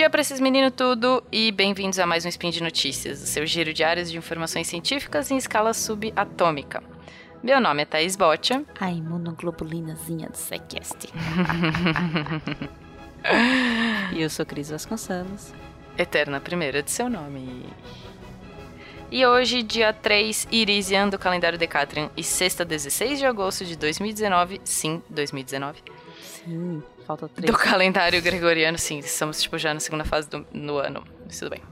dia para esses meninos tudo e bem-vindos a mais um Spin de Notícias, o seu giro diário de informações científicas em escala subatômica. Meu nome é Thaís Botia. A imunoglobulinazinha do Sequest. e eu sou Cris Vasconcelos. Eterna primeira de seu nome. E hoje, dia 3, Irisian do calendário Decatrian e sexta, 16 de agosto de 2019. Sim, 2019. Sim, falta três. Do calendário gregoriano, sim. Estamos, tipo, já na segunda fase do no ano. Tudo bem.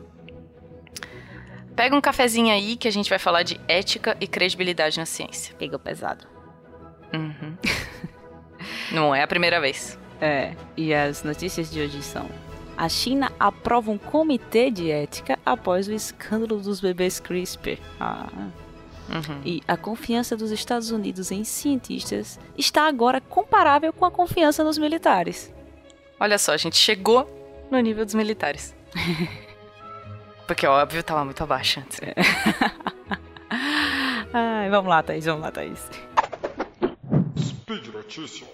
Pega um cafezinho aí que a gente vai falar de ética e credibilidade na ciência. Pegou pesado. Uhum. Não é a primeira vez. É, e as notícias de hoje são a China aprova um comitê de ética após o escândalo dos bebês CRISPR. Ah. Uhum. E a confiança dos Estados Unidos em cientistas está agora comparável com a confiança nos militares. Olha só, a gente chegou no nível dos militares. Porque, óbvio, estava muito abaixo antes. É. Ai, vamos lá, Thaís, vamos lá, Thaís. Speed Notícias.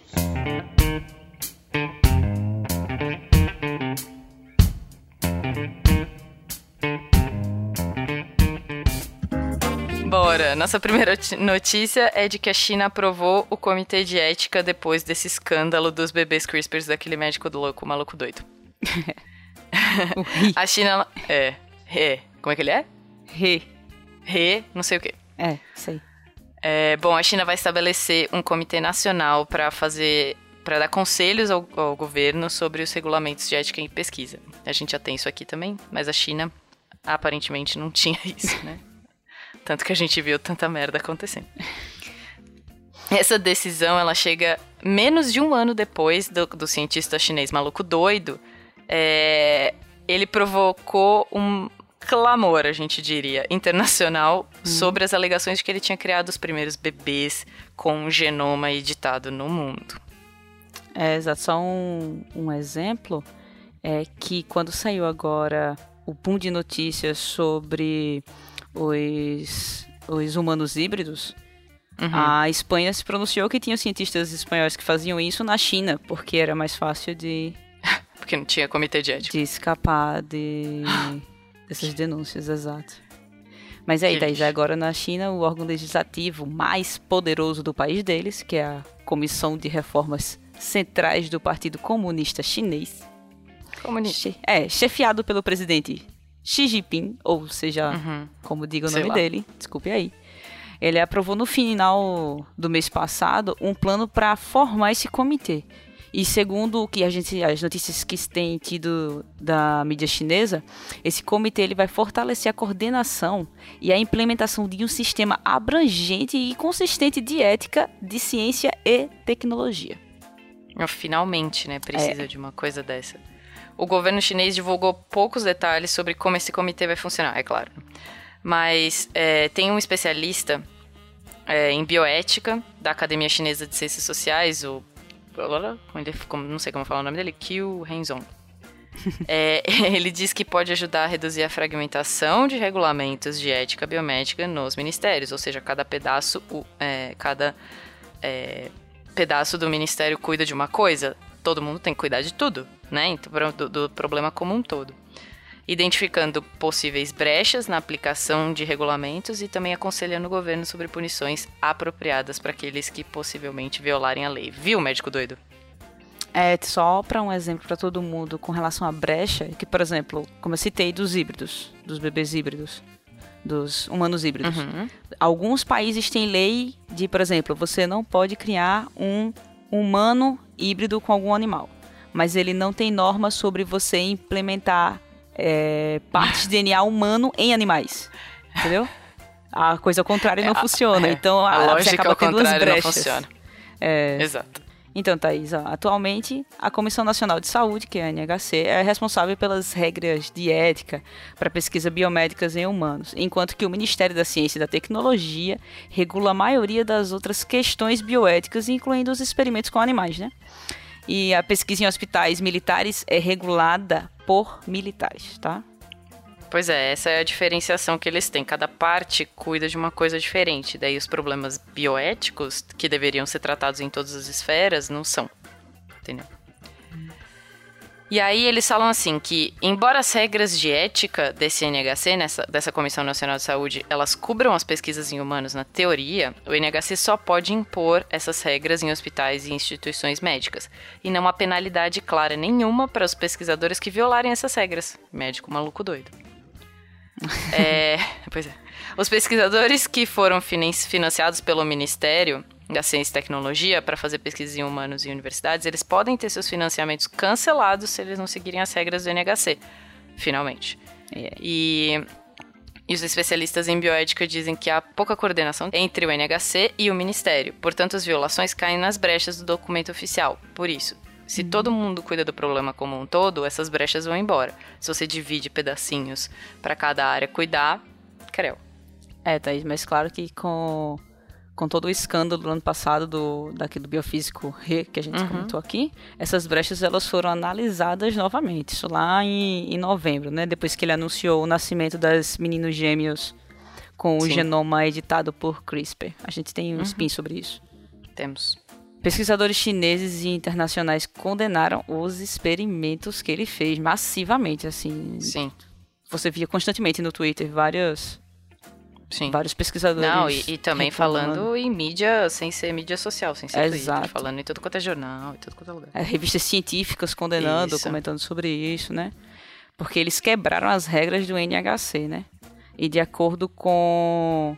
Bora! Nossa primeira notícia é de que a China aprovou o comitê de ética depois desse escândalo dos bebês CRISPRs daquele médico do louco, maluco doido. a China. É. Re. Como é que ele é? Re. Re, não sei o quê. É, sei. É, bom, a China vai estabelecer um comitê nacional para fazer para dar conselhos ao, ao, governo sobre os regulamentos de ética em pesquisa. A gente já tem isso aqui também, mas a China aparentemente não tinha isso, né? Tanto que a gente viu tanta merda acontecendo. Essa decisão, ela chega menos de um ano depois do, do cientista chinês maluco doido. É, ele provocou um clamor, a gente diria, internacional hum. sobre as alegações de que ele tinha criado os primeiros bebês com um genoma editado no mundo. É, exato. Só um, um exemplo é que quando saiu agora o boom de notícias sobre os, os humanos híbridos, uhum. a Espanha se pronunciou que tinham cientistas espanhóis que faziam isso na China, porque era mais fácil de. porque não tinha comitê de ética. De escapar de, dessas denúncias, exato. Mas aí, Thaís, agora na China, o órgão legislativo mais poderoso do país deles, que é a Comissão de Reformas Centrais do Partido Comunista Chinês. Comunista. É, chefiado pelo presidente Xi Jinping, ou seja, uhum. como diga o Sei nome lá. dele, desculpe aí. Ele aprovou no final do mês passado um plano para formar esse comitê. E segundo o que a gente, as notícias que tem tido da mídia chinesa, esse comitê ele vai fortalecer a coordenação e a implementação de um sistema abrangente e consistente de ética, de ciência e tecnologia. Finalmente, né? Precisa é. de uma coisa dessa. O governo chinês divulgou poucos detalhes sobre como esse comitê vai funcionar, é claro. Mas é, tem um especialista é, em bioética da Academia Chinesa de Ciências Sociais, o. Não sei como falar o nome dele, Qiu Renzong. é, ele diz que pode ajudar a reduzir a fragmentação de regulamentos de ética biomédica nos ministérios, ou seja, cada pedaço, é, cada é, pedaço do ministério cuida de uma coisa, todo mundo tem que cuidar de tudo né, então, do, do problema como um todo. Identificando possíveis brechas na aplicação de regulamentos e também aconselhando o governo sobre punições apropriadas para aqueles que possivelmente violarem a lei. Viu, médico doido? É, só para um exemplo para todo mundo com relação à brecha, que, por exemplo, como eu citei dos híbridos, dos bebês híbridos, dos humanos híbridos. Uhum. Alguns países têm lei de, por exemplo, você não pode criar um humano híbrido com algum animal mas ele não tem norma sobre você implementar é, partes de DNA humano em animais. Entendeu? A coisa contrária não é, funciona. É, então a, a você acaba tendo duas brechas. Não funciona. É, Exato. Então, Thaís, ó, atualmente a Comissão Nacional de Saúde, que é a NHC, é responsável pelas regras de ética para pesquisa biomédicas em humanos, enquanto que o Ministério da Ciência e da Tecnologia regula a maioria das outras questões bioéticas, incluindo os experimentos com animais, né? E a pesquisa em hospitais militares é regulada por militares, tá? Pois é, essa é a diferenciação que eles têm. Cada parte cuida de uma coisa diferente. Daí os problemas bioéticos, que deveriam ser tratados em todas as esferas, não são. Entendeu? E aí eles falam assim que, embora as regras de ética desse NHC, nessa, dessa Comissão Nacional de Saúde, elas cubram as pesquisas em humanos na teoria, o NHC só pode impor essas regras em hospitais e instituições médicas. E não há penalidade clara nenhuma para os pesquisadores que violarem essas regras. Médico maluco doido. é, pois é. Os pesquisadores que foram financiados pelo Ministério da Ciência e Tecnologia para fazer pesquisa em humanos em universidades, eles podem ter seus financiamentos cancelados se eles não seguirem as regras do NHC, finalmente. É. E, e os especialistas em bioética dizem que há pouca coordenação entre o NHC e o Ministério, portanto, as violações caem nas brechas do documento oficial. Por isso, se uhum. todo mundo cuida do problema como um todo, essas brechas vão embora. Se você divide pedacinhos para cada área cuidar, creu. É, Thaís, mas claro que com, com todo o escândalo do ano passado do, daqui do biofísico Re, que a gente uhum. comentou aqui, essas brechas elas foram analisadas novamente, isso lá em, em novembro, né? Depois que ele anunciou o nascimento das meninos gêmeos com o Sim. genoma editado por CRISPR. A gente tem um uhum. spin sobre isso. Temos. Pesquisadores chineses e internacionais condenaram os experimentos que ele fez massivamente, assim. Sim. Você via constantemente no Twitter várias Sim. Vários pesquisadores. Não, e, e também falando em mídia, sem ser mídia social, sem ser Exato. Twitter, falando em tudo quanto é jornal, em tudo quanto é lugar. É, revistas científicas condenando, isso. comentando sobre isso, né? Porque eles quebraram as regras do NHC, né? E de acordo com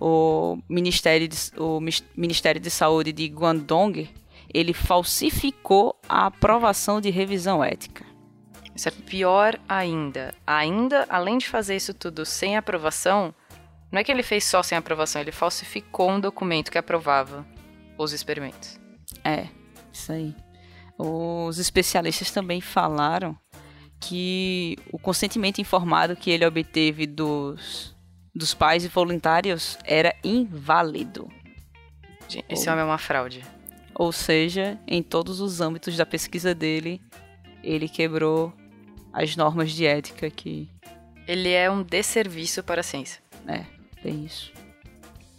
o Ministério de, o Ministério de Saúde de Guangdong, ele falsificou a aprovação de revisão ética. Isso é pior ainda. Ainda, além de fazer isso tudo sem aprovação, não é que ele fez só sem aprovação, ele falsificou um documento que aprovava os experimentos. É, isso aí. Os especialistas também falaram que o consentimento informado que ele obteve dos, dos pais e voluntários era inválido. Esse homem é uma fraude. Ou seja, em todos os âmbitos da pesquisa dele, ele quebrou as normas de ética que. Ele é um desserviço para a ciência. É. É isso.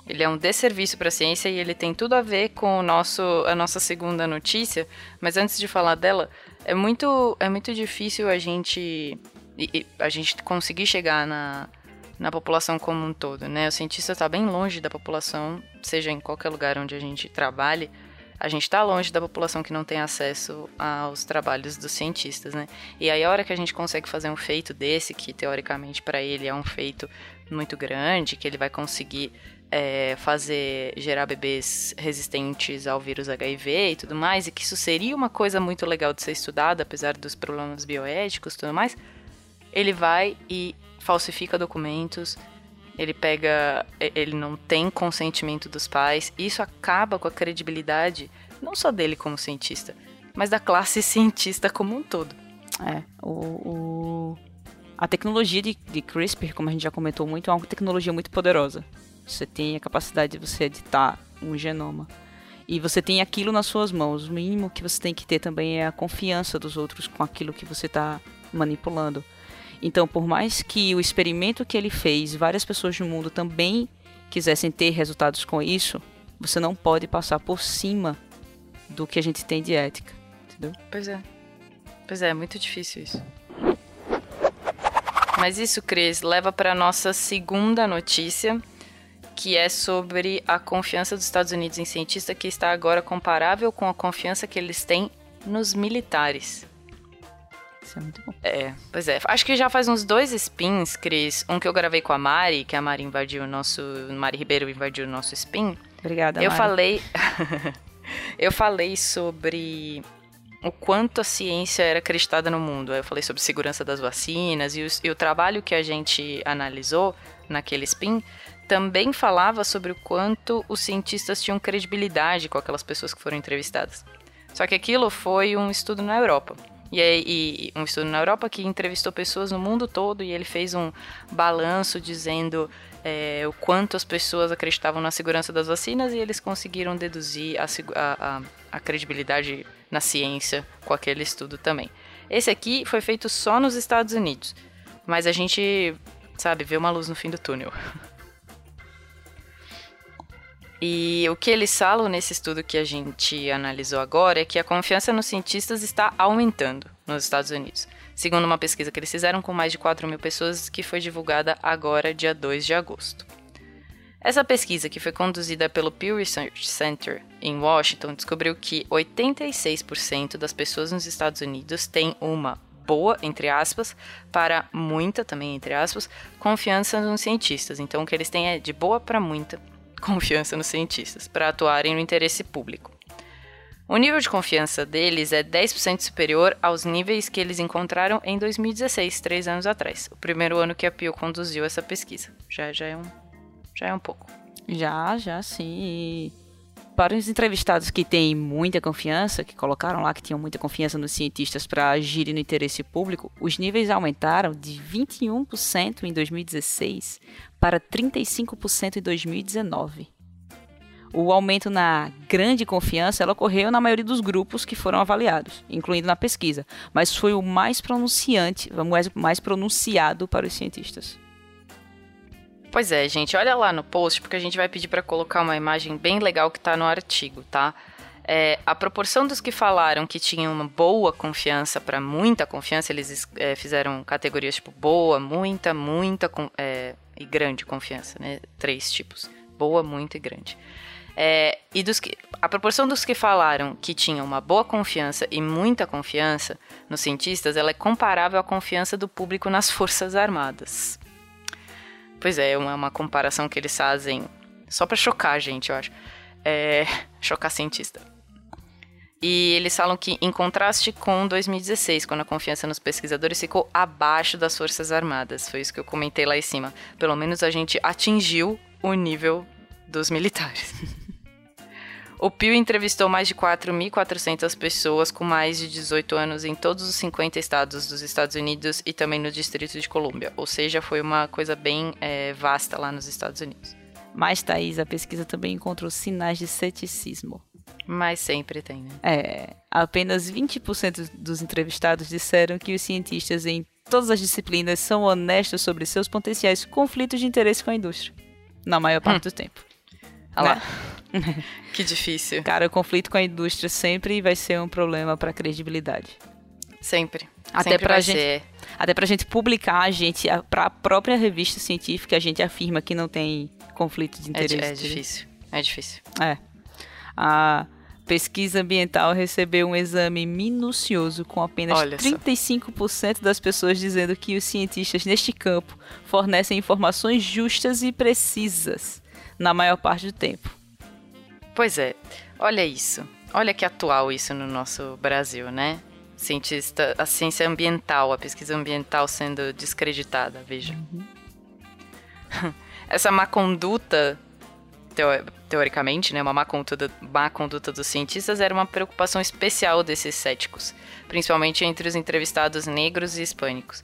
Ele é um desserviço para a ciência e ele tem tudo a ver com o nosso, a nossa segunda notícia. Mas antes de falar dela, é muito, é muito difícil a gente, a gente conseguir chegar na, na população como um todo, né? O cientista está bem longe da população, seja em qualquer lugar onde a gente trabalhe, a gente está longe da população que não tem acesso aos trabalhos dos cientistas, né? E aí a hora que a gente consegue fazer um feito desse, que teoricamente para ele é um feito muito grande, que ele vai conseguir é, fazer gerar bebês resistentes ao vírus HIV e tudo mais, e que isso seria uma coisa muito legal de ser estudada, apesar dos problemas bioéticos e tudo mais, ele vai e falsifica documentos, ele pega, ele não tem consentimento dos pais, isso acaba com a credibilidade não só dele como cientista, mas da classe cientista como um todo. É, o, o a tecnologia de, de CRISPR, como a gente já comentou muito, é uma tecnologia muito poderosa. Você tem a capacidade de você editar um genoma. E você tem aquilo nas suas mãos. O mínimo que você tem que ter também é a confiança dos outros com aquilo que você está manipulando. Então, por mais que o experimento que ele fez, várias pessoas no mundo também quisessem ter resultados com isso, você não pode passar por cima do que a gente tem de ética, entendeu? Pois é. Pois é, é muito difícil isso. Mas isso, Cris, leva para nossa segunda notícia, que é sobre a confiança dos Estados Unidos em cientistas que está agora comparável com a confiança que eles têm nos militares. Isso é muito bom. É, pois é. Acho que já faz uns dois spins, Cris. Um que eu gravei com a Mari, que a Mari invadiu o nosso. Mari Ribeiro invadiu o nosso spin. Obrigada, Eu Mari. falei. eu falei sobre o quanto a ciência era acreditada no mundo. Eu falei sobre segurança das vacinas e o, e o trabalho que a gente analisou naquele spin também falava sobre o quanto os cientistas tinham credibilidade com aquelas pessoas que foram entrevistadas. Só que aquilo foi um estudo na Europa. E, e, um estudo na Europa que entrevistou pessoas no mundo todo e ele fez um balanço dizendo é, o quanto as pessoas acreditavam na segurança das vacinas e eles conseguiram deduzir a, a, a credibilidade na ciência com aquele estudo também. Esse aqui foi feito só nos Estados Unidos, mas a gente, sabe, vê uma luz no fim do túnel. E o que eles falam nesse estudo que a gente analisou agora é que a confiança nos cientistas está aumentando nos Estados Unidos, segundo uma pesquisa que eles fizeram com mais de 4 mil pessoas que foi divulgada agora, dia 2 de agosto. Essa pesquisa, que foi conduzida pelo Pew Research Center em Washington, descobriu que 86% das pessoas nos Estados Unidos têm uma boa, entre aspas, para muita, também entre aspas, confiança nos cientistas. Então, o que eles têm é de boa para muita confiança nos cientistas, para atuarem no interesse público. O nível de confiança deles é 10% superior aos níveis que eles encontraram em 2016, três anos atrás, o primeiro ano que a Pew conduziu essa pesquisa. Já, já é um já é um pouco. Já, já sim. Para os entrevistados que têm muita confiança, que colocaram lá que tinham muita confiança nos cientistas para agirem no interesse público, os níveis aumentaram de 21% em 2016 para 35% em 2019. O aumento na grande confiança ocorreu na maioria dos grupos que foram avaliados, incluindo na pesquisa, mas foi o mais pronunciante, mais pronunciado para os cientistas. Pois é, gente, olha lá no post, porque a gente vai pedir para colocar uma imagem bem legal que está no artigo, tá? É, a proporção dos que falaram que tinham uma boa confiança para muita confiança, eles é, fizeram categorias tipo boa, muita, muita é, e grande confiança, né? Três tipos: boa, muita e grande. É, e dos que, a proporção dos que falaram que tinham uma boa confiança e muita confiança nos cientistas, ela é comparável à confiança do público nas forças armadas. Pois é, uma, uma comparação que eles fazem só para chocar gente, eu acho. É, chocar cientista. E eles falam que, em contraste com 2016, quando a confiança nos pesquisadores ficou abaixo das Forças Armadas. Foi isso que eu comentei lá em cima. Pelo menos a gente atingiu o nível dos militares. O Pew entrevistou mais de 4.400 pessoas com mais de 18 anos em todos os 50 estados dos Estados Unidos e também no Distrito de Colômbia. Ou seja, foi uma coisa bem é, vasta lá nos Estados Unidos. Mas, Thaís, a pesquisa também encontrou sinais de ceticismo. Mas sempre tem, né? É. Apenas 20% dos entrevistados disseram que os cientistas em todas as disciplinas são honestos sobre seus potenciais conflitos de interesse com a indústria. Na maior parte hum. do tempo. Olha né? lá. que difícil. Cara, o conflito com a indústria sempre vai ser um problema para credibilidade. Sempre. Até sempre pra gente, ser. até pra gente publicar, a gente para a própria revista científica, a gente afirma que não tem conflito de interesse. É, é difícil. É difícil. É. A pesquisa ambiental recebeu um exame minucioso com apenas Olha 35% só. das pessoas dizendo que os cientistas neste campo fornecem informações justas e precisas na maior parte do tempo. Pois é, olha isso. Olha que atual isso no nosso Brasil, né? Cientista, a ciência ambiental, a pesquisa ambiental sendo descreditada, veja. Uhum. Essa má conduta, teoricamente, né, uma má conduta, má conduta dos cientistas era uma preocupação especial desses céticos, principalmente entre os entrevistados negros e hispânicos.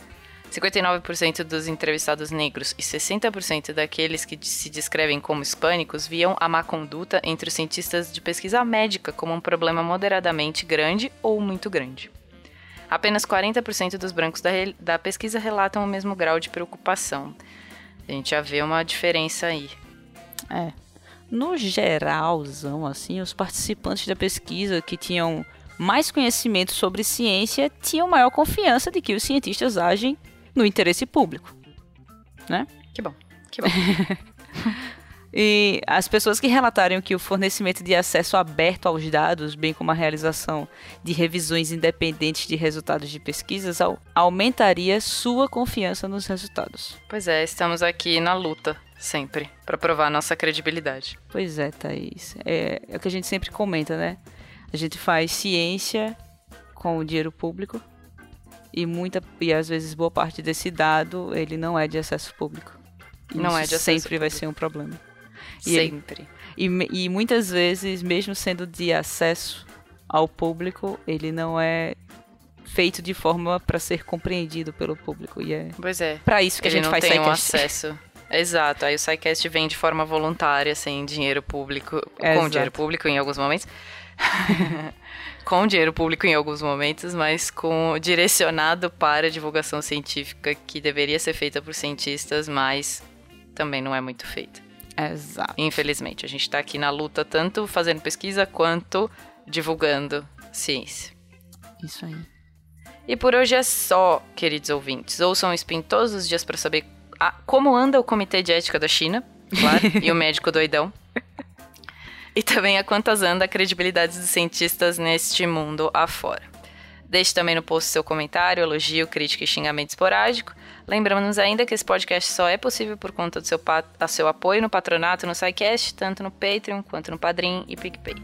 59% dos entrevistados negros e 60% daqueles que se descrevem como hispânicos viam a má conduta entre os cientistas de pesquisa médica como um problema moderadamente grande ou muito grande. Apenas 40% dos brancos da, da pesquisa relatam o mesmo grau de preocupação. A gente já vê uma diferença aí. É. No geralzão, assim, os participantes da pesquisa que tinham mais conhecimento sobre ciência tinham maior confiança de que os cientistas agem no interesse público, né? Que bom, que bom. e as pessoas que relataram que o fornecimento de acesso aberto aos dados, bem como a realização de revisões independentes de resultados de pesquisas, aumentaria sua confiança nos resultados. Pois é, estamos aqui na luta sempre para provar nossa credibilidade. Pois é, Thaís. É, é o que a gente sempre comenta, né? A gente faz ciência com o dinheiro público e muita e às vezes boa parte desse dado ele não é de acesso público. Não Isso é de acesso sempre público. vai ser um problema. E sempre. Ele, e, e muitas vezes, mesmo sendo de acesso ao público, ele não é feito de forma para ser compreendido pelo público. E é pois é. Para isso que ele a gente não faz tem um acesso. Exato, aí o SciCast vem de forma voluntária, sem dinheiro público, é, com exato. dinheiro público em alguns momentos. com dinheiro público em alguns momentos, mas com direcionado para divulgação científica que deveria ser feita por cientistas, mas também não é muito feita. Exato. Infelizmente, a gente está aqui na luta tanto fazendo pesquisa quanto divulgando ciência. Isso aí. E por hoje é só, queridos ouvintes. Ouçam o Spin todos os dias para saber a, como anda o Comitê de Ética da China, claro, e o médico doidão. E também a quantas anda a credibilidade dos cientistas neste mundo afora. Deixe também no post seu comentário, elogio, crítica e xingamento esporádico. Lembramos ainda que esse podcast só é possível por conta do seu, seu apoio no patronato no SciCast, tanto no Patreon quanto no Padrim e PicPay.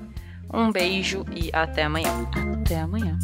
Um beijo e até amanhã. Até amanhã.